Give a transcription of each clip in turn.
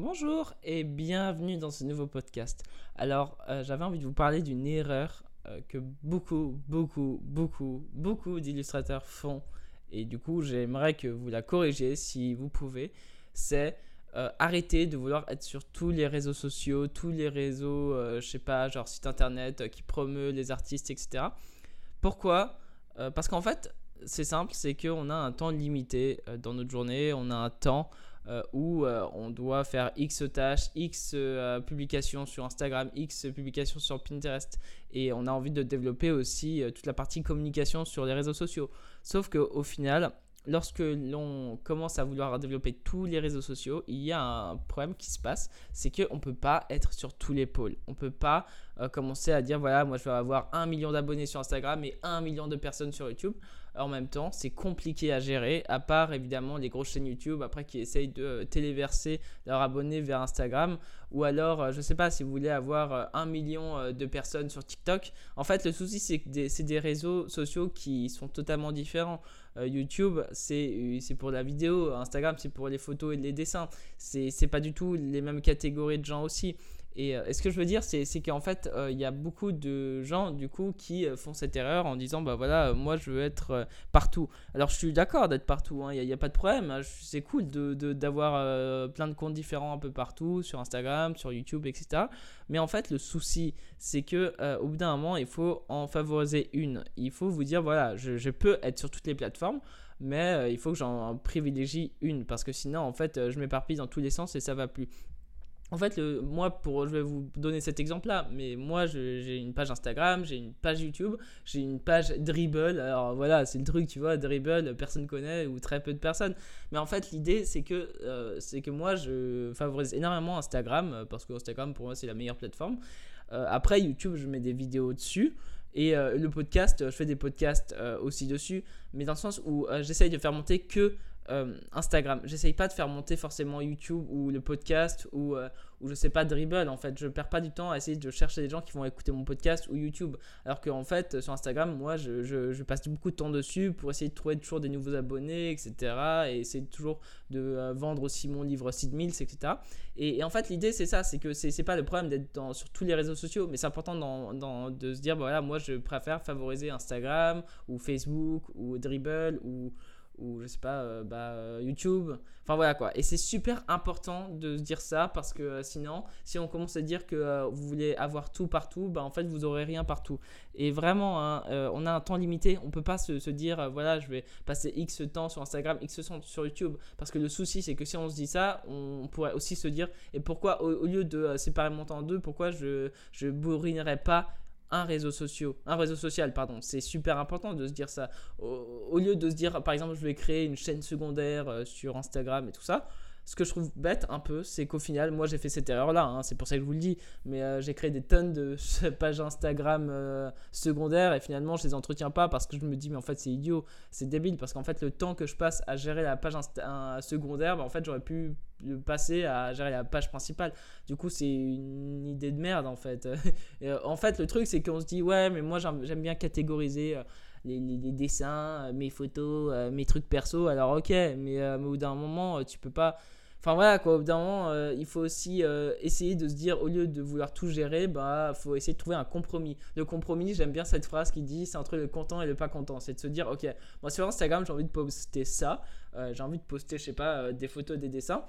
Bonjour et bienvenue dans ce nouveau podcast. Alors, euh, j'avais envie de vous parler d'une erreur euh, que beaucoup, beaucoup, beaucoup, beaucoup d'illustrateurs font. Et du coup, j'aimerais que vous la corrigiez si vous pouvez. C'est euh, arrêter de vouloir être sur tous les réseaux sociaux, tous les réseaux, je sais pas, genre site internet qui promeut les artistes, etc. Pourquoi? Parce qu'en fait, c'est simple, c'est qu'on a un temps limité dans notre journée, on a un temps euh, où euh, on doit faire X tâches, X euh, publications sur Instagram, X publications sur Pinterest. Et on a envie de développer aussi toute la partie communication sur les réseaux sociaux. Sauf qu'au final, lorsque l'on commence à vouloir développer tous les réseaux sociaux, il y a un problème qui se passe, c'est qu'on ne peut pas être sur tous les pôles. On ne peut pas commencer à dire, voilà, moi je vais avoir un million d'abonnés sur Instagram et un million de personnes sur YouTube en même temps, c'est compliqué à gérer, à part évidemment les grosses chaînes YouTube après qui essayent de euh, téléverser leurs abonnés vers Instagram. Ou alors, euh, je ne sais pas, si vous voulez avoir euh, un million de personnes sur TikTok. En fait, le souci, c'est que c'est des réseaux sociaux qui sont totalement différents. YouTube, c'est pour la vidéo. Instagram, c'est pour les photos et les dessins. C'est pas du tout les mêmes catégories de gens aussi. Euh, et, ce que je veux dire, c'est qu'en fait, euh, il y a beaucoup de gens, du coup, qui euh, font cette erreur en disant, bah voilà, moi, je veux être partout. Alors, je suis d'accord d'être partout, il hein, n'y a, pas de problème. Hein, c'est cool d'avoir de, plein de comptes différents un peu partout, sur Instagram, sur YouTube, etc. Mais en fait, le souci, c'est que au bout d'un moment, il faut en favoriser une. Il faut vous dire, voilà, je, je peux être sur toutes les plateformes mais il faut que j'en privilégie une parce que sinon en fait je m'éparpille dans tous les sens et ça va plus. En fait, moi, je vais vous donner cet exemple-là, mais moi, j'ai une page Instagram, j'ai une page YouTube, j'ai une page Dribble. Alors voilà, c'est le truc, tu vois, Dribble, personne connaît ou très peu de personnes. Mais en fait, l'idée, c'est que, euh, moi, je favorise énormément Instagram, euh, parce que Instagram, pour moi, c'est la meilleure plateforme. Euh, après, YouTube, je mets des vidéos dessus. Et le podcast, je fais des podcasts aussi dessus, mais dans le sens où j'essaye de faire monter que euh, Instagram. J'essaye pas de faire monter forcément YouTube ou le podcast ou, euh, ou je sais pas Dribble. En fait, je perds pas du temps à essayer de chercher des gens qui vont écouter mon podcast ou YouTube. Alors qu'en fait, sur Instagram, moi, je, passe beaucoup de temps dessus pour essayer de trouver toujours des nouveaux abonnés, etc. Et essayer toujours de euh, vendre aussi mon livre Seed Mills, etc. Et, en fait, l'idée, c'est ça c'est que c'est pas le problème d'être sur tous les réseaux sociaux, mais c'est important de se dire, voilà, moi, je préfère favoriser Instagram ou Facebook ou Dribble ou ou je sais pas, euh, bah, euh, YouTube. Enfin voilà quoi. Et c'est super important de dire ça parce que euh, sinon, si on commence à dire que vous voulez avoir tout partout, bah en fait vous aurez rien partout. Et vraiment, hein, on a un temps limité. On peut pas se, dire voilà, je vais passer X temps sur Instagram, X temps sur YouTube. Parce que le souci, c'est que si on se dit ça, on pourrait aussi se dire et pourquoi au, lieu de séparer mon temps en deux, pourquoi je je bourrinerais pas un réseau social, un réseau social, pardon. C'est super important de se dire ça. Au, lieu de se dire, par exemple, je vais créer une chaîne secondaire euh, sur Instagram et tout ça. Ce que je trouve bête un peu, c'est qu'au final, moi j'ai fait cette erreur-là, hein, c'est pour ça que je vous le dis, mais euh, j'ai créé des tonnes de pages Instagram euh, secondaires et finalement je les entretiens pas parce que je me dis, mais en fait c'est idiot, c'est débile parce qu'en fait le temps que je passe à gérer la page secondaire, bah, en fait j'aurais pu passer à gérer la page principale. Du coup, c'est une idée de merde en fait. Euh, en fait, le truc, c'est qu'on se dit, ouais, mais moi j'aime bien catégoriser euh, les, dessins, euh, mes photos, mes trucs perso. Alors, ok, mais, au bout d'un moment, tu peux pas. Enfin voilà quoi, au bout d'un moment, il faut aussi essayer de se dire, au lieu de vouloir tout gérer, bah faut essayer de trouver un compromis. Le compromis, j'aime bien cette phrase qui dit, c'est entre le content et le pas content. C'est de se dire, ok, moi sur Instagram, j'ai envie de poster ça, j'ai envie de poster, je sais pas, des photos, des dessins.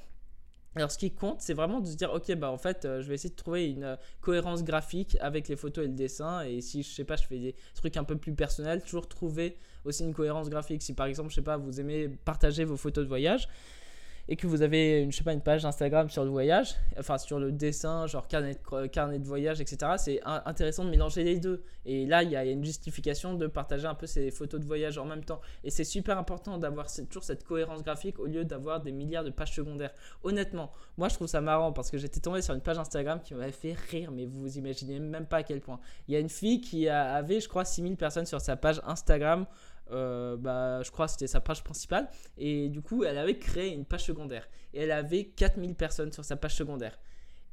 Alors, ce qui compte, c'est vraiment de se dire, ok, bah en fait, euh, je vais essayer de trouver une euh, cohérence graphique avec les photos et le dessin. Et si, je sais pas, je fais des trucs un peu plus personnels, toujours trouver aussi une cohérence graphique. Si par exemple, je sais pas, vous aimez partager vos photos de voyage, et que vous avez une, je sais pas, une page Instagram sur le voyage, enfin sur le dessin, genre carnet de, carnet de voyage, etc., c'est intéressant de mélanger les deux. Et là, il y a une justification de partager un peu ces photos de voyage en même temps. Et c'est super important d'avoir toujours cette cohérence graphique au lieu d'avoir des milliards de pages secondaires. Honnêtement, moi je trouve ça marrant parce que j'étais tombé sur une page Instagram qui m'avait fait rire, mais vous vous imaginez même pas à quel point. Il y a une fille qui avait, je crois, 6000 personnes sur sa page Instagram euh, bah, je crois que c'était sa page principale. Et du coup, elle avait créé une page secondaire. Et elle avait 4000 personnes sur sa page secondaire.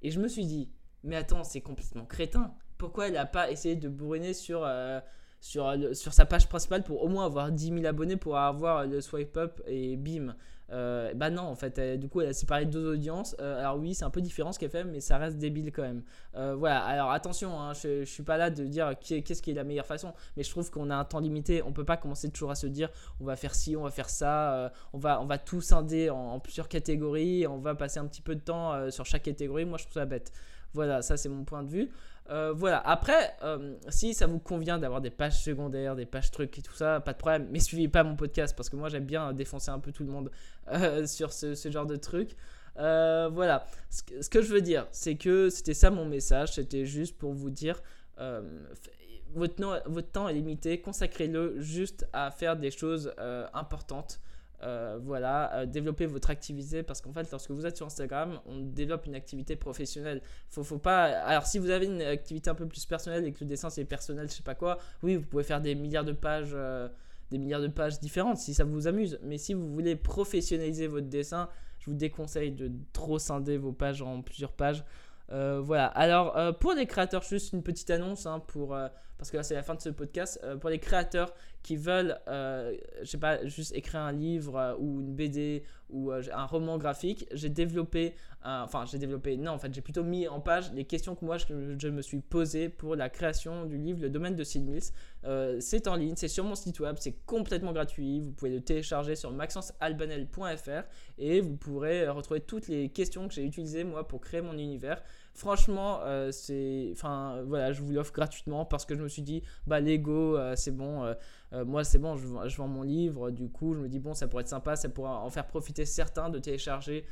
Et je me suis dit, mais attends, c'est complètement crétin. Pourquoi elle n'a pas essayé de bourriner sur, euh, sur, sur sa page principale pour au moins avoir 10 000 abonnés pour avoir le swipe up et bim Euh, bah non, en fait, du coup, elle a séparé deux audiences. Euh, alors oui, c'est un peu différent ce qu'elle fait, mais ça reste débile quand même. Euh, voilà, alors attention, hein, je, je suis pas là de dire qu'est-ce qui est la meilleure façon, mais je trouve qu'on a un temps limité. On peut pas commencer toujours à se dire on va faire ci, on va faire ça, on, va, on va tout scinder en, plusieurs catégories, on va passer un petit peu de temps sur chaque catégorie. Moi, je trouve ça bête. Voilà, ça c'est mon point de vue. Euh, voilà, après, euh, si ça vous convient d'avoir des pages secondaires, des pages trucs et tout ça, pas de problème, mais suivez pas mon podcast parce que moi j'aime bien défoncer un peu tout le monde euh, sur ce, genre de trucs. voilà, ce que, je veux dire, c'est que c'était ça mon message, c'était juste pour vous dire, votre, votre temps est limité, consacrez-le juste à faire des choses importantes. Euh, voilà, euh, développer votre activité parce qu'en fait, lorsque vous êtes sur Instagram, on développe une activité professionnelle. Faut, faut pas. Alors, si vous avez une activité un peu plus personnelle et que le dessin c'est personnel, je sais pas quoi, oui, vous pouvez faire des milliards de pages, euh, des milliards de pages différentes si ça vous amuse. Mais si vous voulez professionnaliser votre dessin, je vous déconseille de trop scinder vos pages en plusieurs pages. Voilà. Alors, pour les créateurs, juste une petite annonce hein, pour parce que là c'est la fin de ce podcast, euh, pour les créateurs qui veulent, euh, je sais pas, juste écrire un livre euh, ou une BD ou un roman graphique, j'ai développé, enfin j'ai développé, non en fait j'ai plutôt mis en page les questions que moi je, me suis posées pour la création du livre Le domaine de Sid Mills. c'est en ligne, c'est sur mon site web, c'est complètement gratuit, vous pouvez le télécharger sur maxencealbanel.fr et vous pourrez retrouver toutes les questions que j'ai utilisées moi pour créer mon univers. Franchement, euh, c'est, enfin, voilà, je vous l'offre gratuitement parce que je me suis dit, bah, Lego, euh, c'est bon, euh, moi, c'est bon, je, vends mon livre. Du coup, je me dis, bon, ça pourrait être sympa, ça pourrait en faire profiter certains de télécharger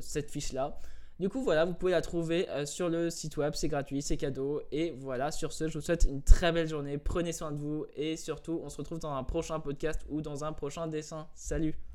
cette fiche-là. Du coup, voilà, vous pouvez la trouver sur le site web, c'est gratuit, c'est cadeau. Et voilà, sur ce, je vous souhaite une très belle journée. Prenez soin de vous et surtout, on se retrouve dans un prochain podcast ou dans un prochain dessin. Salut!